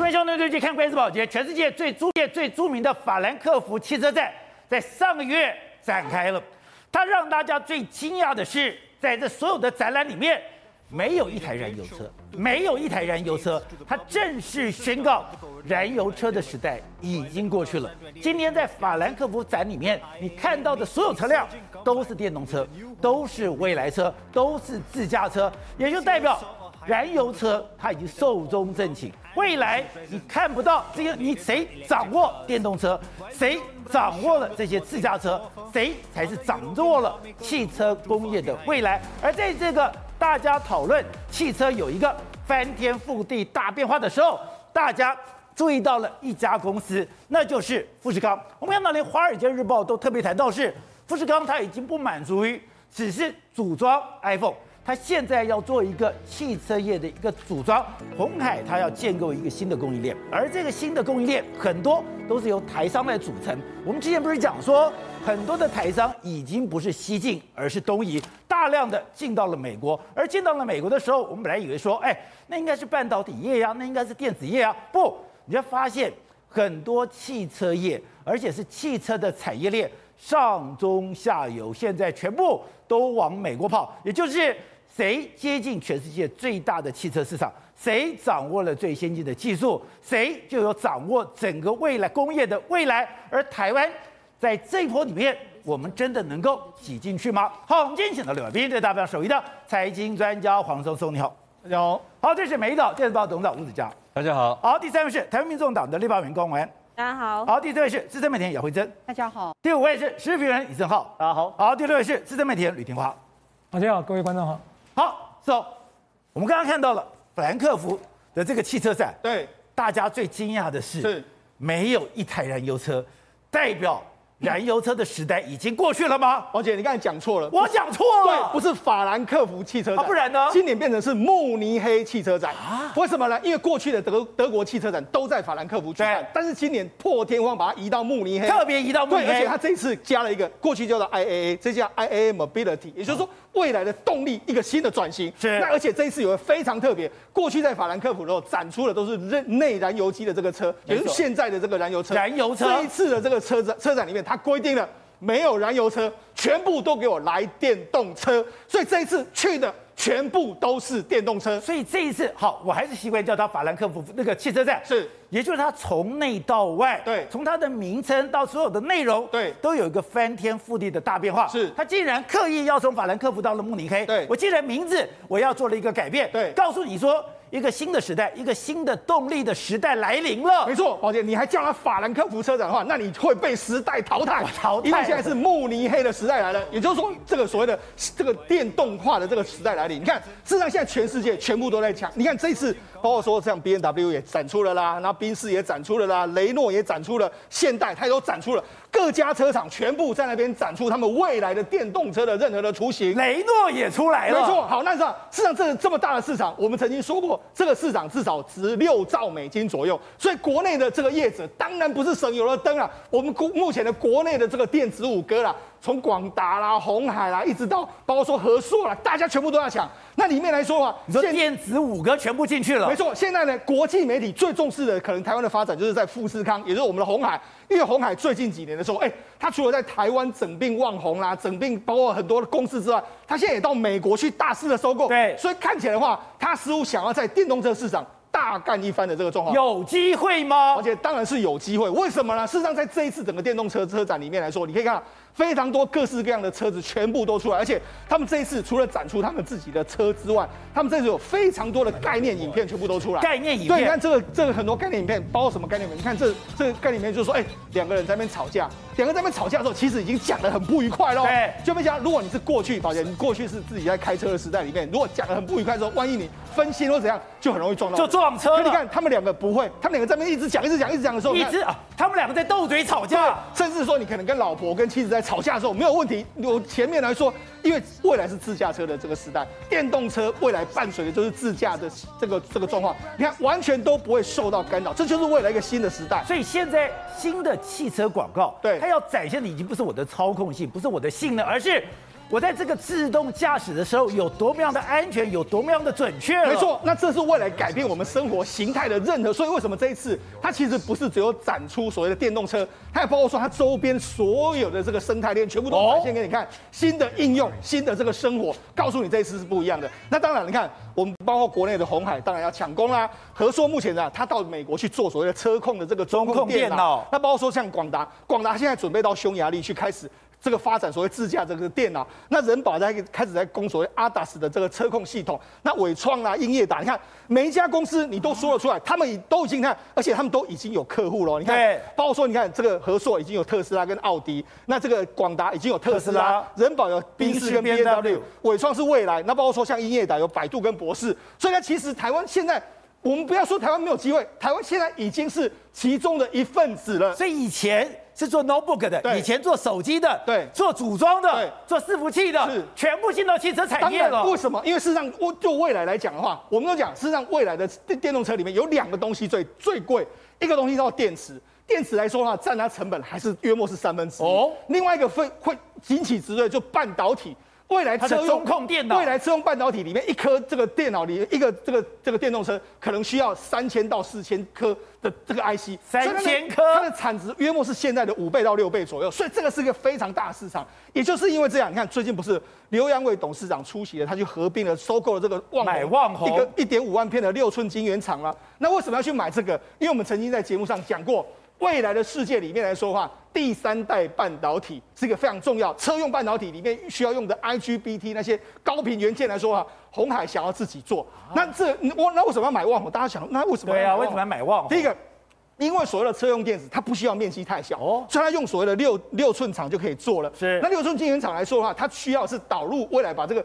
各位兄弟最近看关系保洁，全世界最着界最著名的法兰克福汽车展在上个月展开了。它让大家最惊讶的是，在这所有的展览里面，没有一台燃油车，没有一台燃油车。它正式宣告，燃油车的时代已经过去了。今天在法兰克福展里面，你看到的所有车辆都是电动车，都是未来车，都是自驾车，也就代表燃油车它已经寿终正寝。未来你看不到这些，你谁掌握电动车，谁掌握了这些自驾车，谁才是掌握了汽车工业的未来？而在这个大家讨论汽车有一个翻天覆地大变化的时候，大家注意到了一家公司，那就是富士康。我们看到连《华尔街日报》都特别谈到是富士康，它已经不满足于只是组装 iPhone。他现在要做一个汽车业的一个组装，鸿海他要建构一个新的供应链，而这个新的供应链很多都是由台商来组成。我们之前不是讲说，很多的台商已经不是西进，而是东移，大量的进到了美国。而进到了美国的时候，我们本来以为说，哎，那应该是半导体业呀，那应该是电子业啊。不，你就发现很多汽车业，而且是汽车的产业链上中下游，现在全部都往美国跑，也就是。谁接近全世界最大的汽车市场？谁掌握了最先进的技术？谁就有掌握整个未来工业的未来？而台湾在这一波里面，我们真的能够挤进去吗？好，我们今天请到两位，对代表首一的财经专家黄松松，你好，大家好。好，这是美丽岛电子报董事长吴子嘉，大家好。好，第三位是台湾民众党的立法委员光文，大家好。好，第四位是资深媒体人姚慧珍，大家好。第五位是时事评论员李正浩，大家好。好，第六位是资深媒体人吕廷华，大家好，各位观众好。好，走。我们刚刚看到了法兰克福的这个汽车展，对，大家最惊讶的是，是没有一台燃油车，代表燃油车的时代已经过去了吗？王姐，你刚才讲错了，我讲错了，对，不是法兰克福汽车展，啊、不然呢？今年变成是慕尼黑汽车展啊？为什么呢？因为过去的德德国汽车展都在法兰克福举办，但是今年破天荒把它移到慕尼黑，特别移到慕尼黑，对，而且它这次加了一个，过去叫做 IAA，这叫 IAA Mobility，也就是说。未来的动力一个新的转型，是。那而且这一次有个非常特别，过去在法兰克福的时候展出的都是内内燃油机的这个车，也就是现在的这个燃油车。燃油车。这一次的这个车展车展里面，它规定了没有燃油车，全部都给我来电动车。所以这一次去的。全部都是电动车，所以这一次好，我还是习惯叫它法兰克福那个汽车站，是，也就是它从内到外，对，从它的名称到所有的内容，对，都有一个翻天覆地的大变化。是，它竟然刻意要从法兰克福到了慕尼黑，对，我既然名字我要做了一个改变，对，告诉你说。一个新的时代，一个新的动力的时代来临了。没错，宝姐，你还叫它法兰克福车展的话，那你会被时代淘汰。淘汰，因为现在是慕尼黑的时代来了。也就是说，这个所谓的这个电动化的这个时代来临。你看，事实上现在全世界全部都在抢。你看这次，包括说像 B N W 也展出了啦，然后宾士也展出了啦，雷诺也展出了，现代它也都展出了。各家车厂全部在那边展出他们未来的电动车的任何的雏形，雷诺也出来了。没错，好，那这样，市场，这这么大的市场，我们曾经说过，这个市场至少值六兆美金左右。所以国内的这个业者当然不是省油的灯啊。我们国目前的国内的这个电子五哥啦。从广达啦、红海啦，一直到包括说和硕啦，大家全部都要抢。那里面来说啊，你说电子五哥全部进去了？没错，现在呢，国际媒体最重视的可能台湾的发展，就是在富士康，也就是我们的红海。因为红海最近几年的时候，哎，他除了在台湾整并旺宏啦、整并包括很多的公司之外，他现在也到美国去大肆的收购。对，所以看起来的话，他似乎想要在电动车市场大干一番的这个状况。有机会吗？而且当然是有机会。为什么呢？事实上，在这一次整个电动车车展里面来说，你可以看到。非常多各式各样的车子全部都出来，而且他们这一次除了展出他们自己的车之外，他们这次有非常多的概念影片全部都出来。概念影片，对，你看这个这个很多概念影片，包括什么概念影片？你看这这个概念影片就是说，哎，两个人在那边吵架，两个人在那边吵架的时候，其实已经讲得很不愉快喽。对，就没想到如果你是过去，宝杰，你过去是自己在开车的时代里面，如果讲得很不愉快的时候，万一你分心或怎样，就很容易撞到，就撞车了。你看他们两个不会，他们两个在那边一直讲，一直讲，一直讲的时候，一直啊，他们两个在斗嘴吵架，甚至说你可能跟老婆跟妻子在吵架的时候没有问题。有前面来说，因为未来是自驾车的这个时代，电动车未来伴随的就是自驾的这个这个状况，你看完全都不会受到干扰，这就是未来一个新的时代。所以现在新的汽车广告，对，它要展现的已经不是我的操控性，不是我的性能，而是我在这个自动驾驶的时候有多么样的安全，有多么样的准确。没错，那这是未来改变我们生活形态的任何。所以为什么这一次它其实不是只有展出所谓的电动车，它也包括说它周边所有的这个生态链全部都展现给你看，新的应用、新的这个生活，告诉你这一次是不一样的。那当然，你看我们包括国内的红海，当然要抢攻啦。和硕目前呢，它到美国去做所谓的车控的这个中控电脑，那包括说像广达，广达现在准备到匈牙利去开始。这个发展所谓自驾这个电脑，那人保在开始在攻所谓 ADAS 的这个车控系统，那伟创啊、英业达，你看每一家公司你都说得出来，他们都已经看，而且他们都已经有客户了。你看，包括说你看这个和硕已经有特斯拉跟奥迪，那这个广达已经有特斯拉，人保有宾士跟 BMW，伟创是未来，那包括说像英业达有百度跟博士，所以呢，其实台湾现在我们不要说台湾没有机会，台湾现在已经是其中的一份子了。所以以前。是做 notebook 的，以前做手机的，对，做组装的，对，做伺服器的，是全部进到汽车产业了。为什么？因为事实上，我就未来来讲的话，我们都讲，事实上未来的电电动车里面有两个东西最最贵，一个东西叫电池，电池来说的话，占它成本还是约莫是三分之一。哦，另外一个会会引起之锐，就半导体。未来车用中控电脑，未来车用半导体里面一颗这个电脑里一个这个这个电动车可能需要三千到四千颗的这个 IC，三千颗，它的产值约莫是现在的五倍到六倍左右，所以这个是一个非常大的市场。也就是因为这样，你看最近不是刘扬伟董事长出席了，他去合并了收购了这个旺买旺宏一个一点五万片的六寸晶圆厂了。那为什么要去买这个？因为我们曾经在节目上讲过。未来的世界里面来说的话，第三代半导体是一个非常重要。车用半导体里面需要用的 IGBT 那些高频元件来说的话，鸿海想要自己做。那这我那为什么要买旺宏？大家想，那为什么？对啊，为什么要买旺宏？第一个，因为所谓的车用电子它不需要面积太小，哦，所以它用所谓的六六寸厂就可以做了。是。那六寸晶圆厂来说的话，它需要是导入未来把这个。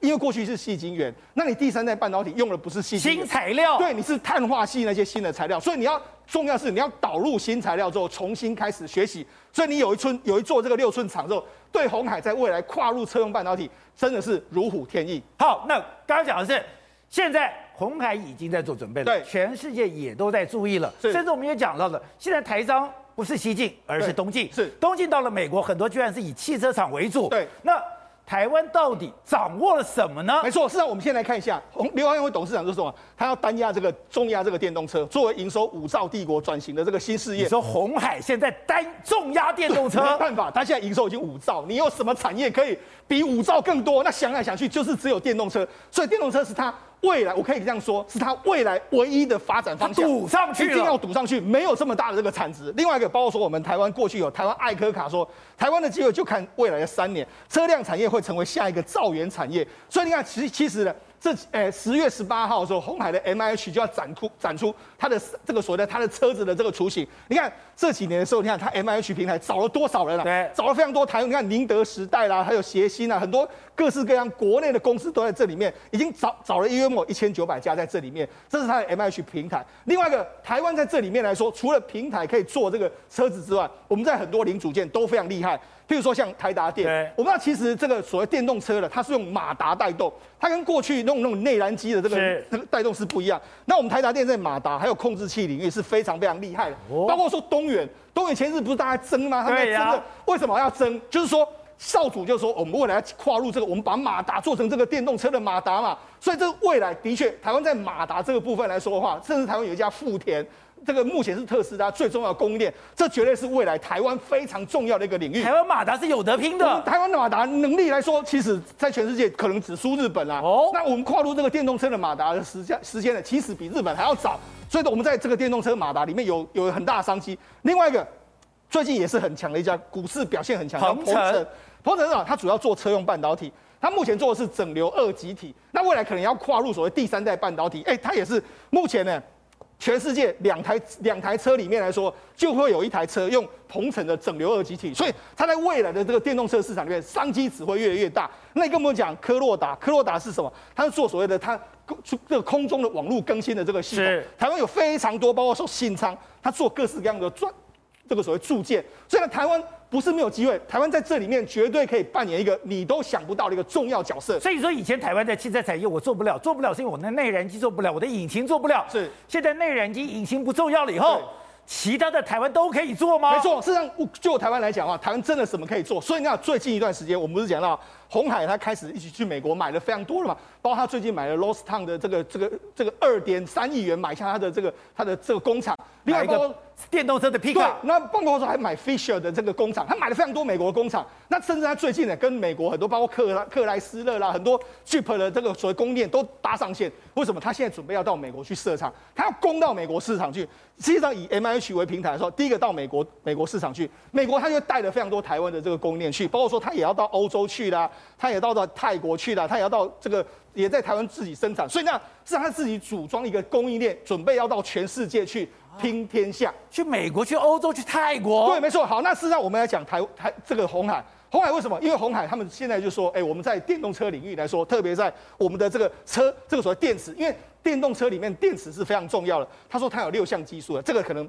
因为过去是细晶圆，那你第三代半导体用的不是细晶圆，新材料，对，你是碳化系那些新的材料，所以你要重要是你要导入新材料之后重新开始学习，所以你有一寸有一座这个六寸厂之后，对红海在未来跨入车用半导体真的是如虎添翼。好，那刚刚讲的是现在红海已经在做准备了，对，全世界也都在注意了，是。甚至我们也讲到了，现在台商不是西进，而是东进，是。东进到了美国，很多居然是以汽车厂为主，对，那。台湾到底掌握了什么呢？没错，事实上我们先来看一下，刘安伟董事长说什么？他要单压这个重压这个电动车，作为营收五兆帝国转型的这个新事业。你说红海现在单重压电动车？没办法，他现在营收已经五兆，你有什么产业可以比五兆更多？那想来想去就是只有电动车，所以电动车是他。未来我可以这样说，是它未来唯一的发展方向，赌上去，一定要赌上去，没有这么大的这个产值。另外一个，包括说我们台湾过去有台湾爱科卡说，台湾的机会就看未来的三年，车辆产业会成为下一个造园产业。所以你看，其实其实呢。这诶十月十八号的时候，红海的 M I H 就要展出展出它的这个所谓的它的车子的这个雏形。你看这几年的时候，你看它 M I H 平台找了多少人啊？对，找了非常多台。你看宁德时代啦，还有协鑫啊，很多各式各样国内的公司都在这里面，已经找找了约莫一千九百家在这里面。这是它的 M I H 平台。另外一个台湾在这里面来说，除了平台可以做这个车子之外，我们在很多零组件都非常厉害。譬如说像台达电，我们知道其实这个所谓电动车的，它是用马达带动，它跟过去那种那种内燃机的这个这个带动是不一样。那我们台达电在马达还有控制器领域是非常非常厉害的，包括说东元，东元前日不是大家争吗？他们在争的，为什么要争？就是说少主就说我们未来要跨入这个，我们把马达做成这个电动车的马达嘛。所以这未来的确，台湾在马达这个部分来说的话，甚至台湾有一家富田。这个目前是特斯拉最重要的供应链，这绝对是未来台湾非常重要的一个领域。台湾马达是有得拼的。台湾的马达能力来说，其实在全世界可能只输日本啦。哦，那我们跨入这个电动车的马达的时间时间呢，其实比日本还要早。所以我们在这个电动车马达里面有有很大的商机。另外一个，最近也是很强的一家股市表现很强的鹏程。鹏程啊，它主要做车用半导体，它目前做的是整流二极体。那未来可能要跨入所谓第三代半导体，哎，它也是目前呢。全世界两台两台车里面来说，就会有一台车用鹏程的整流二极体，所以它在未来的这个电动车市场里面，商机只会越来越大。那你跟我们讲科洛达，科洛达是什么？它是做所谓的它这个空中的网络更新的这个系统。台湾有非常多，包括说新昌，它做各式各样的专这个所谓铸件，所以呢，台湾。不是没有机会，台湾在这里面绝对可以扮演一个你都想不到的一个重要角色。所以说，以前台湾在汽车产业我做不了，做不了是因为我的内燃机做不了，我的引擎做不了。是，现在内燃机、引擎不重要了以后，其他的台湾都可以做吗？没错，事实上就台湾来讲的话，台湾真的什么可以做？所以你看最近一段时间，我们不是讲到红海他开始一起去美国买了非常多了嘛，包括他最近买了 Lost Town 的这个这个这个二点三亿元买下他的这个他的这个工厂，另外一个电动车的皮卡。那包括说还买 Fisher 的这个工厂，他买了非常多美国工厂，那甚至他最近呢跟美国很多包括克拉克莱斯勒啦，很多 Jeep 的这个所谓供应链都搭上线。为什么？他现在准备要到美国去设厂，他要攻到美国市场去。实际上以 MIH 为平台的时候，第一个到美国美国市场去，美国他就带了非常多台湾的这个供应链去，包括说他也要到欧洲去啦，他也到到泰国去啦，他也要到这个也在台湾自己生产，所以那是他自己组装一个供应链，准备要到全世界去拼天下，去美国、去欧洲、去泰国。对，没错。好，那事实上我们来讲台台这个红海。红海为什么？因为红海他们现在就说，哎，我们在电动车领域来说，特别在我们的这个车，这个所谓电池，因为电动车里面电池是非常重要的。他说他有六项技术的，这个可能，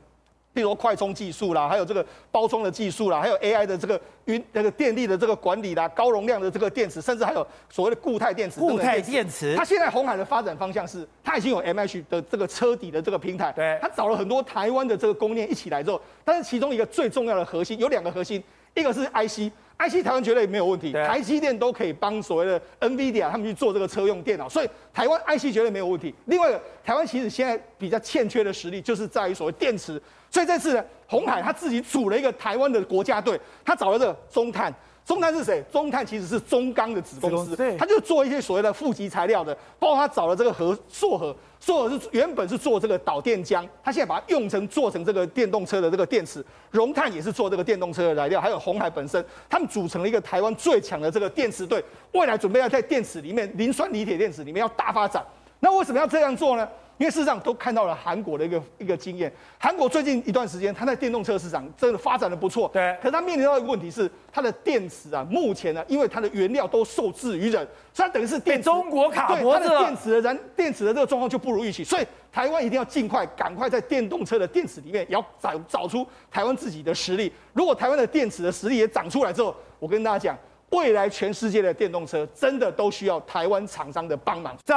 比如说快充技术啦，还有这个包装的技术啦，还有 AI 的这个云那个电力的这个管理啦，高容量的这个电池，甚至还有所谓的固态电池。固态电池。它现在红海的发展方向是，它已经有 MH 的这个车底的这个平台，对，它找了很多台湾的这个供应链一起来之后，但是其中一个最重要的核心有两个核心，一个是 IC。IC 台湾绝对没有问题，台积电都可以帮所谓的 NVIDIA 他们去做这个车用电脑，所以台湾 IC 绝对没有问题。另外一个，台湾其实现在比较欠缺的实力就是在于所谓电池，所以这次呢，鸿海他自己组了一个台湾的国家队，他找了这个中碳。中碳是谁？中碳其实是中钢的子公司，他就做一些所谓的负极材料的，包括他找了这个和硕和，硕和是原本是做这个导电浆，他现在把它用成做成这个电动车的这个电池。荣碳也是做这个电动车的材料，还有红海本身，他们组成了一个台湾最强的这个电池队，未来准备要在电池里面，磷酸锂铁电池里面要大发展。那为什么要这样做呢？因为事实上都看到了韩国的一个一个经验，韩国最近一段时间，它在电动车市场真的发展的不错。对。可是它面临到一个问题是，它的电池啊，目前呢，因为它的原料都受制于人，所以它等于是电中国卡脖子。对，它的电池的燃电池的这个状况就不如预期，所以台湾一定要尽快赶快在电动车的电池里面也要找找出台湾自己的实力。如果台湾的电池的实力也长出来之后，我跟大家讲，未来全世界的电动车真的都需要台湾厂商的帮忙。这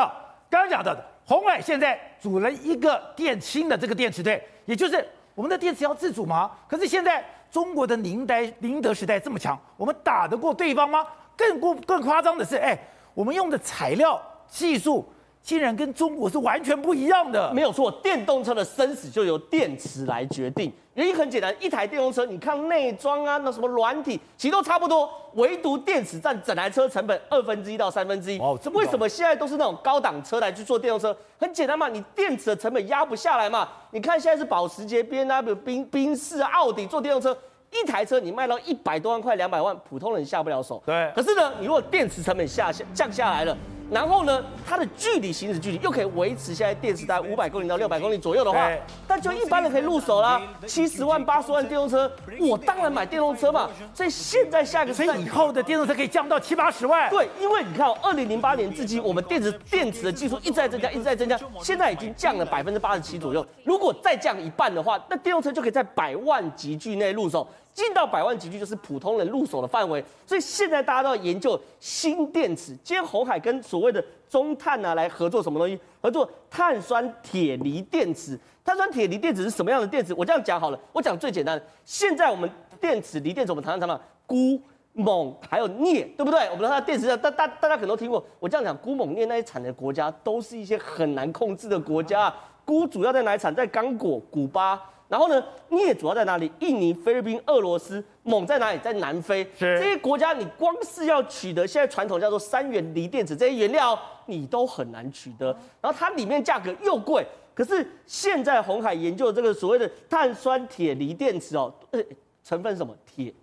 刚刚讲到的。鸿海现在组了一个电氢的这个电池队，也就是我们的电池要自主吗？可是现在中国的宁代宁德时代这么强，我们打得过对方吗？更过更夸张的是，哎，我们用的材料技术竟然跟中国是完全不一样的。没有错，电动车的生死就由电池来决定。原因很简单，一台电动车，你看内装啊，那什么软体，其实都差不多，唯独电池占整台车成本二分之一到三分之一。哦，为什么现在都是那种高档车来去做电动车？很简单嘛，你电池的成本压不下来嘛。你看现在是保时捷、BMW、宾宾士、奥迪做电动车，一台车你卖到一百多万块、两百万，普通人下不了手。对。可是呢，你如果电池成本下下降下来了。然后呢，它的距离行驶距离又可以维持现在电池在五百公里到六百公里左右的话，那就一般人可以入手啦。七十万、八十万电动车，我当然买电动车嘛。所以现在下一个，所以以后的电动车可以降到七八十万。对，因为你看，哦二零零八年至今，我们电池电池的技术一直在增加，一直在增加，现在已经降了百分之八十七左右。如果再降一半的话，那电动车就可以在百万级距内入手。进到百万级距就是普通人入手的范围，所以现在大家都要研究新电池。今天红海跟所谓的中碳啊来合作什么东西？合作碳酸铁锂电池。碳酸铁锂电池是什么样的电池？我这样讲好了，我讲最简单的。现在我们电池锂电池，我们常常谈到钴、锰还有镍，对不对？我们它的电池大大大家可能都听过。我这样讲，钴、锰、镍那些产的国家都是一些很难控制的国家。钴主要在哪产？在刚果、古巴。然后呢，镍主要在哪里？印尼、菲律宾、俄罗斯。锰在哪里？在南非。是这些国家，你光是要取得现在传统叫做三元锂电池这些原料，你都很难取得。然后它里面价格又贵。可是现在红海研究的这个所谓的碳酸铁锂电池哦，呃，成分是什么？铁，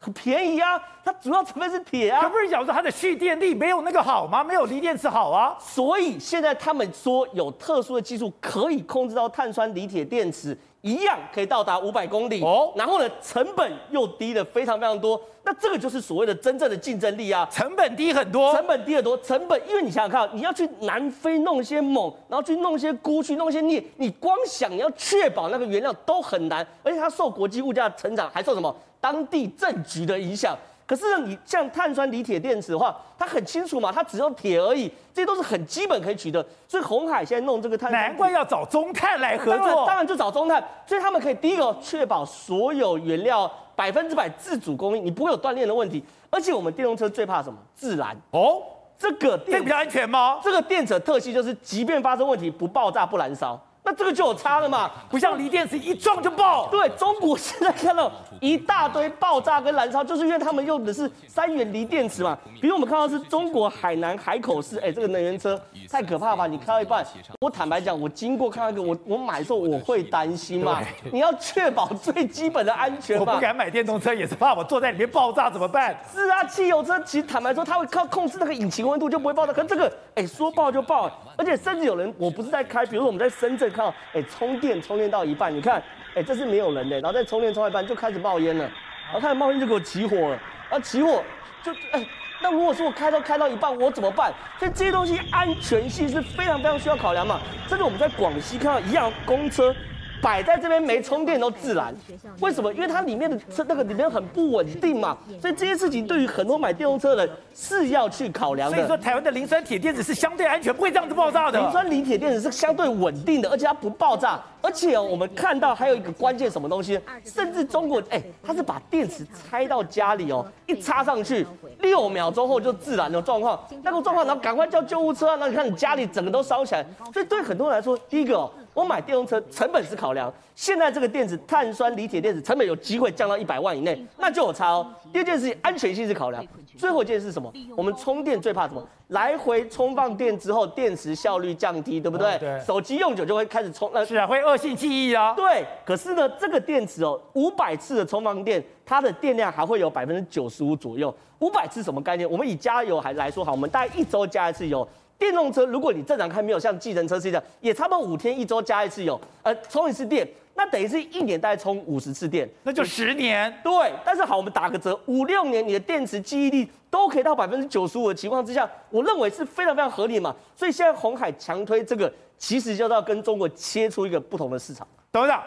很便宜啊。它主要成分是铁啊。可不是讲说它的蓄电力没有那个好吗？没有锂电池好啊。所以现在他们说有特殊的技术可以控制到碳酸锂铁电池。一样可以到达五百公里哦，然后呢，成本又低了非常非常多，那这个就是所谓的真正的竞争力啊，成本低很多，成本低很多，成本，因为你想想看，你要去南非弄一些锰，然后去弄一些钴，去弄一些镍，你光想你要确保那个原料都很难，而且它受国际物价成长，还受什么？当地政局的影响。可是呢，你像碳酸锂铁电池的话，它很清楚嘛，它只用铁而已，这些都是很基本可以取得。所以红海现在弄这个碳酸，难怪要找中碳来合作。当然，当然就找中碳，所以他们可以第一个确保所有原料百分之百自主供应，你不会有断链的问题。而且我们电动车最怕什么？自燃哦，这个电这个比较安全吗？这个电池的特性就是，即便发生问题，不爆炸不燃烧。那这个就有差了嘛，不像锂电池一撞就爆。对，中国现在看到一大堆爆炸跟燃烧，就是因为他们用的是三元锂电池嘛。比如我们看到是中国海南海口市，哎，这个能源车太可怕吧？你开到一半，我坦白讲，我经过看到一个，我我买的时候我会担心嘛。你要确保最基本的安全嘛。我不敢买电动车，也是怕我坐在里面爆炸怎么办？是啊，汽油车其实坦白说，它会靠控制那个引擎温度就不会爆炸。可是这个，哎，说爆就爆，而且甚至有人，我不是在开，比如说我们在深圳看到，哎，充。电充电到一半，你看，哎，这是没有人的，然后再充电充到一半就开始冒烟了，然后开始冒烟就给我起火了，啊起火就哎，那如果说我开到开到一半，我怎么办？所以这些东西安全性是非常非常需要考量嘛。甚至我们在广西看到一样公车。摆在这边没充电都自燃，为什么？因为它里面的车那个里面很不稳定嘛，所以这些事情对于很多买电动车的人是要去考量的。所以说，台湾的磷酸铁电池是相对安全，不会这样子爆炸的。磷酸锂铁电池是相对稳定的，而且它不爆炸。而且哦，我们看到还有一个关键什么东西，甚至中国哎，它是把电池拆到家里哦，一插上去，六秒钟后就自燃的状况，那个状况，然后赶快叫救护车啊，那你看你家里整个都烧起来。所以对很多人来说，第一个哦。我买电动车成本是考量，现在这个电池碳酸锂铁电池成本有机会降到一百万以内，那就有差哦。第二件事情，安全性是考量，最后一件事是什么？我们充电最怕什么？来回充放电之后，电池效率降低，对不对？对。手机用久就会开始充，是啊，会恶性记忆啊。对。可是呢，这个电池哦，五百次的充放电，它的电量还会有百分之九十五左右。五百次什么概念？我们以加油还来说好，我们大概一周加一次油。电动车，如果你正常开没有像计程车是这样，也差不多五天一周加一次油，呃，充一次电，那等于是一年大概充五十次电，那就十年。对，但是好，我们打个折，五六年你的电池记忆力都可以到百分之九十五的情况之下，我认为是非常非常合理嘛。所以现在红海强推这个，其实就是要跟中国切出一个不同的市场。董事长，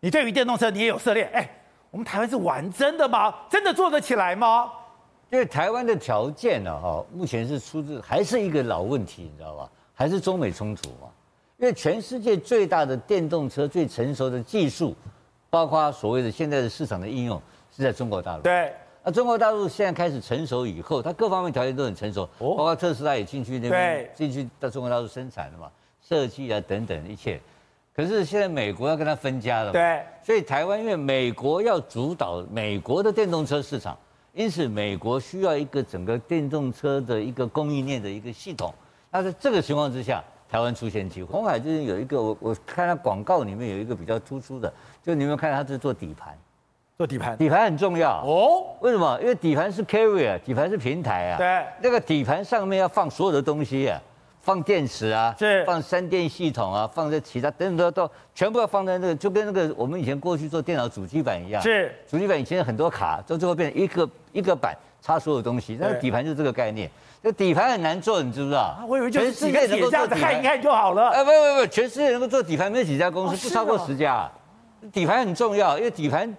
你对于电动车你也有涉猎，哎，我们台湾是玩真的吗？真的做得起来吗？因为台湾的条件呢，哈，目前是出自还是一个老问题，你知道吧？还是中美冲突嘛？因为全世界最大的电动车最成熟的技术，包括所谓的现在的市场的应用，是在中国大陆。对。那中国大陆现在开始成熟以后，它各方面条件都很成熟，包括特斯拉也进去那边，进去到中国大陆生产了嘛，设计啊等等一切。可是现在美国要跟它分家了嘛？对。所以台湾因为美国要主导美国的电动车市场。因此，美国需要一个整个电动车的一个供应链的一个系统。那在这个情况之下，台湾出现机会。红海最近有一个，我我看它广告里面有一个比较突出的，就你们看它是做底盘，做底盘，底盘很重要哦。为什么？因为底盘是 carrier，底盘是平台啊。对。那个底盘上面要放所有的东西啊。放电池啊，是放三电系统啊，放在其他等等都都全部要放在那个，就跟那个我们以前过去做电脑主机板一样。是，主机板以前很多卡，到最后变成一个一个板插所有东西。那个底盘就是这个概念。这底盘很难做，你知不知道？我以为就是全世界能够做底盘，看一看就好了。哎，不不不，全世界能够做底盘没有几家公司，不超过十家。底盘很重要，因为底盘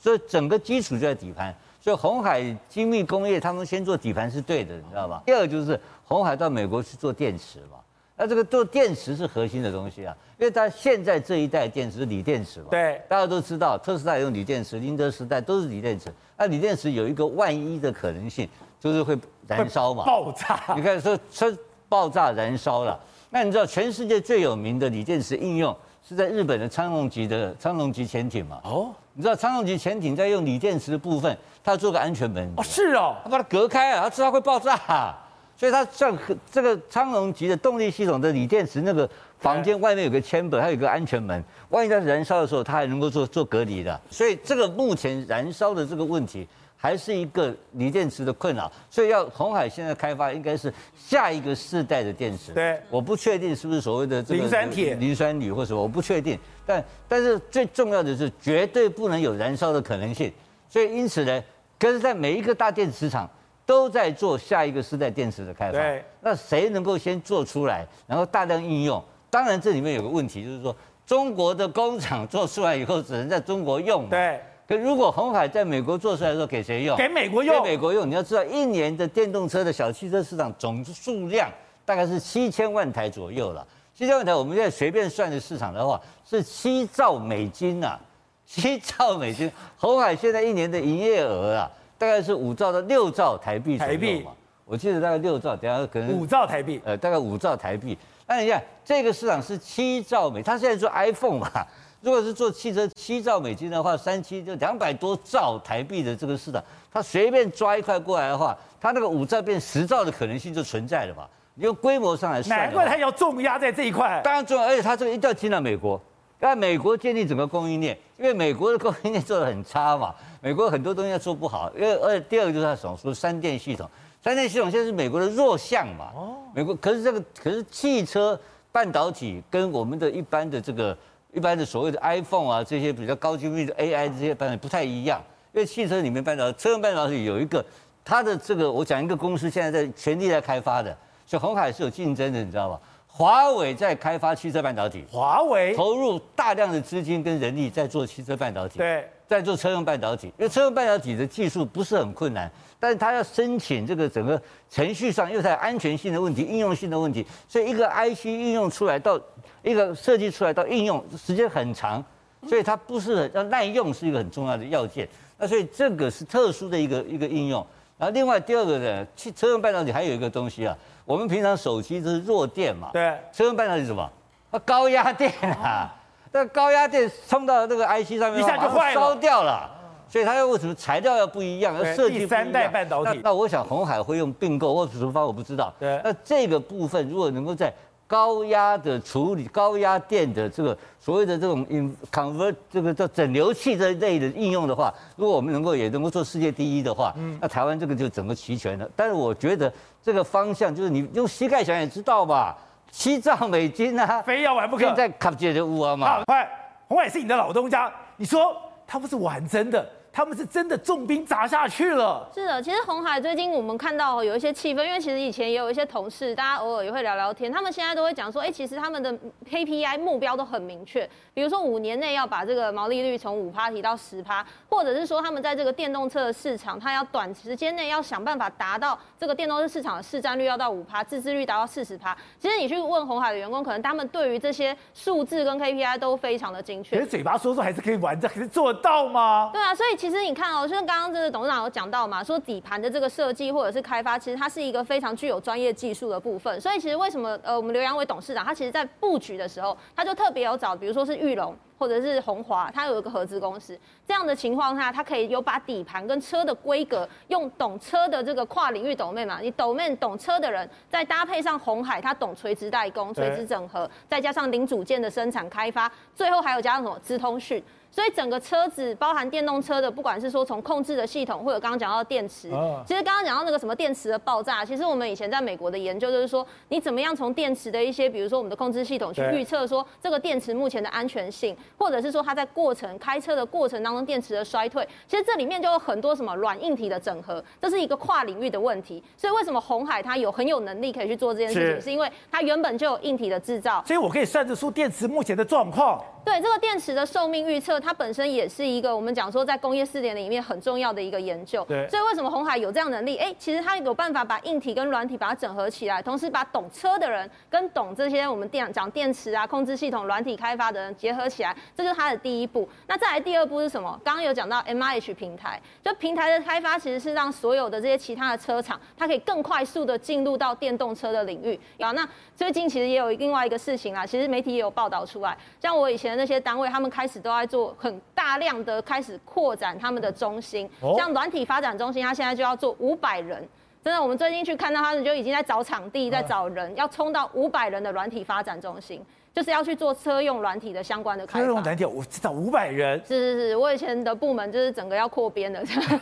这整个基础就在底盘。所以红海精密工业他们先做底盘是对的，你知道吧？第二就是鸿海到美国去做电池嘛。那这个做电池是核心的东西啊，因为它现在这一代电池是锂电池嘛，对，大家都知道，特斯拉用锂电池，宁德时代都是锂电池。那锂电池有一个万一的可能性，就是会燃烧嘛，爆炸。你看说车爆炸燃烧了，那你知道全世界最有名的锂电池应用是在日本的昌隆级的昌隆级潜艇嘛？哦，你知道昌隆级潜艇在用锂电池的部分，它要做个安全门哦，是哦，它把它隔开啊，它知道会爆炸啊。所以它像这个昌隆级的动力系统的锂电池，那个房间外面有个 chamber，它有个安全门，万一在燃烧的时候，它还能够做做隔离的。所以这个目前燃烧的这个问题，还是一个锂电池的困扰。所以要红海现在开发，应该是下一个世代的电池。对，我不确定是不是所谓的磷酸铁、磷酸铝或什么，我不确定。但但是最重要的是，绝对不能有燃烧的可能性。所以因此呢，可是在每一个大电池厂。都在做下一个时代电池的开发。对，那谁能够先做出来，然后大量应用？当然这里面有个问题，就是说中国的工厂做出来以后只能在中国用。对。可如果红海在美国做出来的时候，给谁用？给美国用。给美国用。你要知道，一年的电动车的小汽车市场总数量大概是七千万台左右了。七千万台，我们现在随便算的市场的话，是七兆美金呐，七兆美金。红海现在一年的营业额啊，大概是五兆到六兆台币台币嘛。我记得大概六兆，等下可能五兆台币，呃，大概五兆台币。那你看这个市场是七兆美，他现在做 iPhone 嘛？如果是做汽车七兆美金的话，三七就两百多兆台币的这个市场，他随便抓一块过来的话，他那个五兆变十兆的可能性就存在了嘛？你用规模上来算，难怪他要重压在这一块。当然重要，而且他这个一定要进到美国，让美国建立整个供应链，因为美国的供应链做的很差嘛，美国很多东西要做不好。因为而且第二个就是他所说三电系统。三电系统现在是美国的弱项嘛？哦，美国可是这个可是汽车半导体跟我们的一般的这个一般的所谓的 iPhone 啊这些比较高精密的 AI 这些半导体不太一样，因为汽车里面半导体车用半导体有一个它的这个我讲一个公司现在在全力在开发的，所以红海是有竞争的，你知道吗？华为在开发汽车半导体，华为投入大量的资金跟人力在做汽车半导体，对，在做车用半导体，因为车用半导体的技术不是很困难。但是它要申请这个整个程序上，又在安全性的问题、应用性的问题，所以一个 IC 应用出来到一个设计出来到应用时间很长，所以它不是很要耐用是一个很重要的要件。那所以这个是特殊的一个一个应用。然后另外第二个呢，汽车用半导体还有一个东西啊，我们平常手机都是弱电嘛，对，车用半导体是什么？啊高压电啊，那高压电冲到那个 IC 上面，一下就坏了，烧掉了。所以它要为什么材料要不一样，要设计？第三代半导体。那，那我想红海会用并购或者什么方法我不知道。对。那这个部分如果能够在高压的处理、高压电的这个所谓的这种 in convert 这个叫整流器这一类的应用的话，如果我们能够也能够做世界第一的话，嗯，那台湾这个就整个齐全了。但是我觉得这个方向就是你用膝盖想也知道吧，七兆美金啊，非要玩不可。现在卡解的乌啊嘛。好，快，红海是你的老东家，你说他不是玩真的？他们是真的重兵砸下去了。是的，其实红海最近我们看到有一些气氛，因为其实以前也有一些同事，大家偶尔也会聊聊天。他们现在都会讲说，哎，其实他们的 KPI 目标都很明确，比如说五年内要把这个毛利率从五趴提到十趴，或者是说他们在这个电动车的市场，他要短时间内要想办法达到这个电动车市场的市占率要到五趴，自制率达到四十趴。其实你去问红海的员工，可能他们对于这些数字跟 KPI 都非常的精确。可是嘴巴说说还是可以玩，这可是做得到吗？对啊，所以其实你看哦，就是刚刚这个董事长有讲到嘛，说底盘的这个设计或者是开发，其实它是一个非常具有专业技术的部分。所以其实为什么呃，我们刘扬伟董事长他其实在布局的时候，他就特别有找，比如说是裕隆或者是红华，他有一个合资公司。这样的情况下，他可以有把底盘跟车的规格，用懂车的这个跨领域抖妹嘛，你抖妹懂车的人，再搭配上红海，他懂垂直代工、垂直整合，再加上零组件的生产开发，最后还有加上什么资通讯。所以整个车子包含电动车的，不管是说从控制的系统，或者刚刚讲到电池，其实刚刚讲到那个什么电池的爆炸，其实我们以前在美国的研究就是说，你怎么样从电池的一些，比如说我们的控制系统去预测说这个电池目前的安全性，或者是说它在过程开车的过程当中电池的衰退，其实这里面就有很多什么软硬体的整合，这是一个跨领域的问题。所以为什么红海它有很有能力可以去做这件事情，是因为它原本就有硬体的制造，所以我可以算得出电池目前的状况。对这个电池的寿命预测，它本身也是一个我们讲说在工业四点零里面很重要的一个研究。对，所以为什么红海有这样能力？哎，其实它有办法把硬体跟软体把它整合起来，同时把懂车的人跟懂这些我们电讲电池啊、控制系统、软体开发的人结合起来，这就是它的第一步。那再来第二步是什么？刚刚有讲到 MIH 平台，就平台的开发其实是让所有的这些其他的车厂，它可以更快速的进入到电动车的领域。啊，那最近其实也有另外一个事情啊，其实媒体也有报道出来，像我以前。那些单位，他们开始都在做很大量的开始扩展他们的中心，像软体发展中心，他现在就要做五百人。真的，我们最近去看到他们就已经在找场地，在找人，要冲到五百人的软体发展中心，就是要去做车用软体的相关的开发。车用软体，我知道五百人。是是是，我以前的部门就是整个要扩编的这样。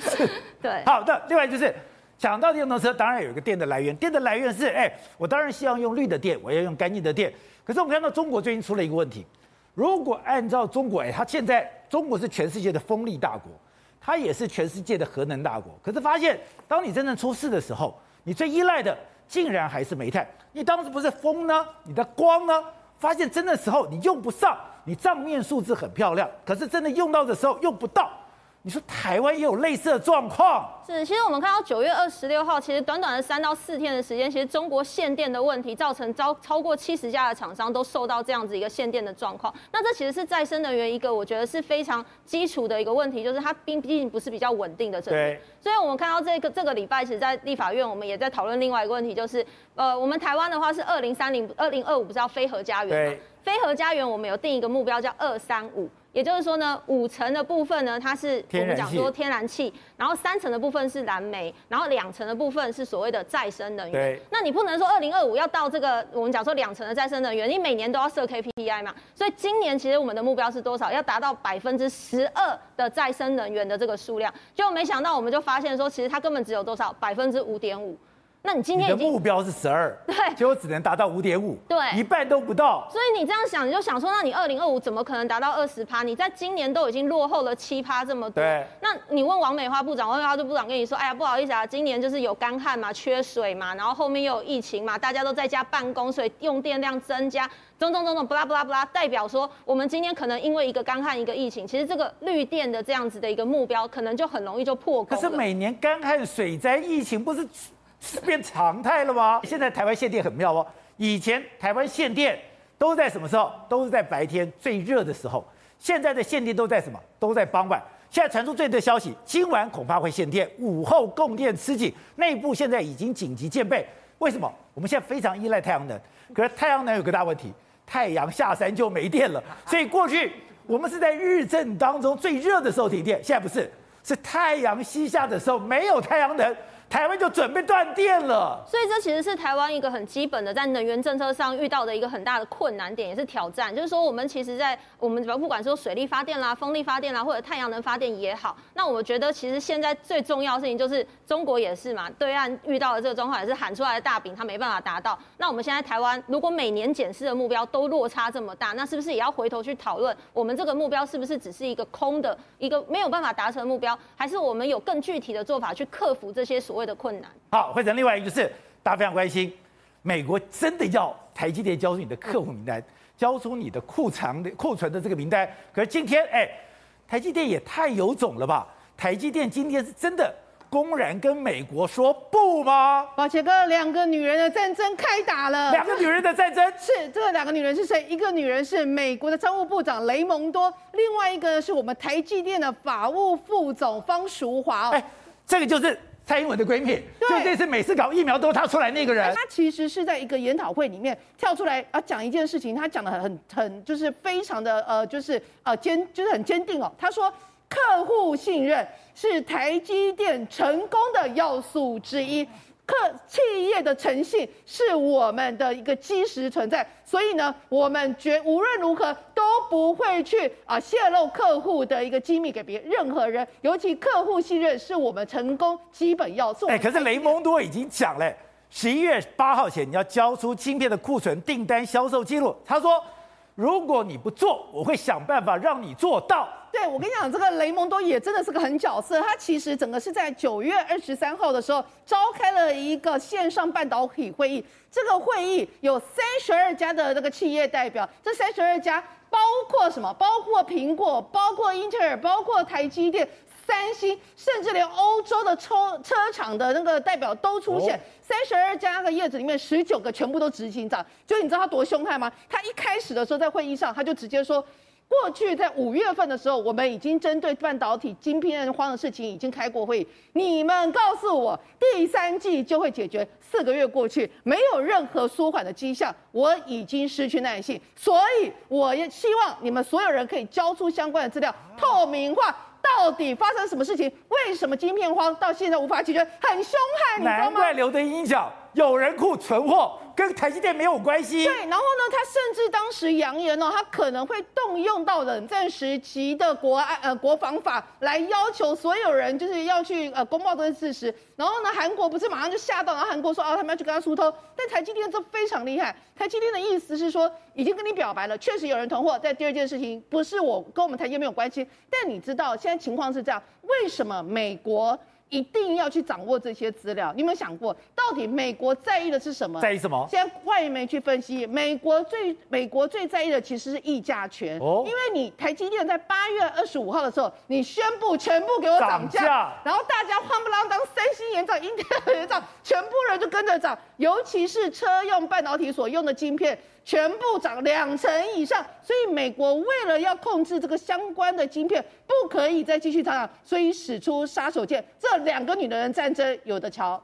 对。好的，另外就是讲到电动车，当然有一个电的来源，电的来源是，哎，我当然希望用绿的电，我要用干净的电。可是我们看到中国最近出了一个问题。如果按照中国，哎，它现在中国是全世界的风力大国，它也是全世界的核能大国。可是发现，当你真正出事的时候，你最依赖的竟然还是煤炭。你当时不是风呢？你的光呢？发现真的时候你用不上，你账面数字很漂亮，可是真的用到的时候用不到。你说台湾也有类似的状况？是，其实我们看到九月二十六号，其实短短的三到四天的时间，其实中国限电的问题造成超超过七十家的厂商都受到这样子一个限电的状况。那这其实是再生能源一个我觉得是非常基础的一个问题，就是它毕毕竟不是比较稳定的这。对。所以我们看到这个这个礼拜，其实，在立法院我们也在讨论另外一个问题，就是呃，我们台湾的话是二零三零二零二五，不是要非核家园吗？对。非核家园，我们有定一个目标叫二三五。也就是说呢，五成的部分呢，它是我们讲说天然气，然后三层的部分是蓝煤，然后两层的部分是所谓的再生能源。那你不能说二零二五要到这个我们讲说两层的再生能源，你每年都要设 KPI 嘛？所以今年其实我们的目标是多少？要达到百分之十二的再生能源的这个数量。就没想到我们就发现说，其实它根本只有多少？百分之五点五。那你今天你的目标是十二，对，结果只能达到五点五，对，一半都不到。所以你这样想，你就想说，那你二零二五怎么可能达到二十趴？你在今年都已经落后了七趴这么多。对。那你问王美花部长，王美花部长跟你说，哎呀，不好意思啊，今年就是有干旱嘛，缺水嘛，然后后面又有疫情嘛，大家都在家办公，所以用电量增加，种种种种，不拉不拉不拉，代表说我们今天可能因为一个干旱，一个疫情，其实这个绿电的这样子的一个目标，可能就很容易就破功。可是每年干旱、水灾、疫情不是？是变常态了吗？现在台湾限电很妙哦。以前台湾限电都在什么时候？都是在白天最热的时候。现在的限电都在什么？都在傍晚。现在传出最新的消息，今晚恐怕会限电，午后供电吃紧，内部现在已经紧急戒备。为什么？我们现在非常依赖太阳能，可是太阳能有个大问题，太阳下山就没电了。所以过去我们是在日正当中最热的时候停电，现在不是，是太阳西下的时候没有太阳能。台湾就准备断电了，所以这其实是台湾一个很基本的在能源政策上遇到的一个很大的困难点，也是挑战。就是说，我们其实，在我们不管说水力发电啦、风力发电啦，或者太阳能发电也好，那我们觉得其实现在最重要的事情就是中国也是嘛，对岸遇到的这个状况也是喊出来的大饼，它没办法达到。那我们现在台湾如果每年检视的目标都落差这么大，那是不是也要回头去讨论，我们这个目标是不是只是一个空的一个没有办法达成的目标，还是我们有更具体的做法去克服这些所谓的困难？好，换成另外一个就是大家非常关心，美国真的要台积电交出你的客户名单，交出你的库藏的库存的这个名单。可是今天，哎，台积电也太有种了吧？台积电今天是真的公然跟美国说不吗？宝杰哥，两个女人的战争开打了。两个女人的战争是这个两个女人是谁？一个女人是美国的商务部长雷蒙多，另外一个呢是我们台积电的法务副总方淑华。哎，这个就是。蔡英文的闺蜜，就这次每次搞疫苗都她出来那个人，他其实是在一个研讨会里面跳出来啊讲一件事情，他讲的很很很就是非常的呃就是呃坚就是很坚定哦，他说客户信任是台积电成功的要素之一。客企业的诚信是我们的一个基石存在，所以呢，我们绝无论如何都不会去啊泄露客户的一个机密给别任何人，尤其客户信任是我们成功基本要素。哎，可是雷蒙多已经讲了，十一月八号前你要交出晶片的库存、订单、销售记录。他说，如果你不做，我会想办法让你做到。对，我跟你讲，这个雷蒙多也真的是个狠角色。他其实整个是在九月二十三号的时候召开了一个线上半导体会议。这个会议有三十二家的那个企业代表，这三十二家包括什么？包括苹果，包括英特尔，包括台积电、三星，甚至连欧洲的车车厂的那个代表都出现。三十二家的叶子里面，十九个全部都执行长。就你知道他多凶悍吗？他一开始的时候在会议上，他就直接说。过去在五月份的时候，我们已经针对半导体晶片荒的事情已经开过会议。你们告诉我，第三季就会解决。四个月过去，没有任何舒缓的迹象，我已经失去耐性。所以，我也希望你们所有人可以交出相关的资料，透明化。到底发生什么事情？为什么晶片荒到现在无法解决？很凶悍，你知道吗？难怪刘德音讲，有人库存货。跟台积电没有关系。对，然后呢，他甚至当时扬言哦，他可能会动用到冷战时期的国安呃国防法来要求所有人就是要去呃公报这些事实。然后呢，韩国不是马上就吓到，然后韩国说哦，他们要去跟他疏通。但台积电这非常厉害，台积电的意思是说已经跟你表白了，确实有人囤货。在第二件事情，不是我跟我们台积电没有关系。但你知道现在情况是这样，为什么美国？一定要去掌握这些资料。你有没有想过，到底美国在意的是什么？在意什么？现在外媒去分析，美国最美国最在意的其实是议价权。哦，因为你台积电在八月二十五号的时候，你宣布全部给我涨价，然后大家慌不啷当，三星也涨，英特尔也涨，全部人就跟着涨，尤其是车用半导体所用的晶片。全部涨两成以上，所以美国为了要控制这个相关的晶片，不可以再继续涨涨，所以使出杀手锏。这两个女人战争有的瞧。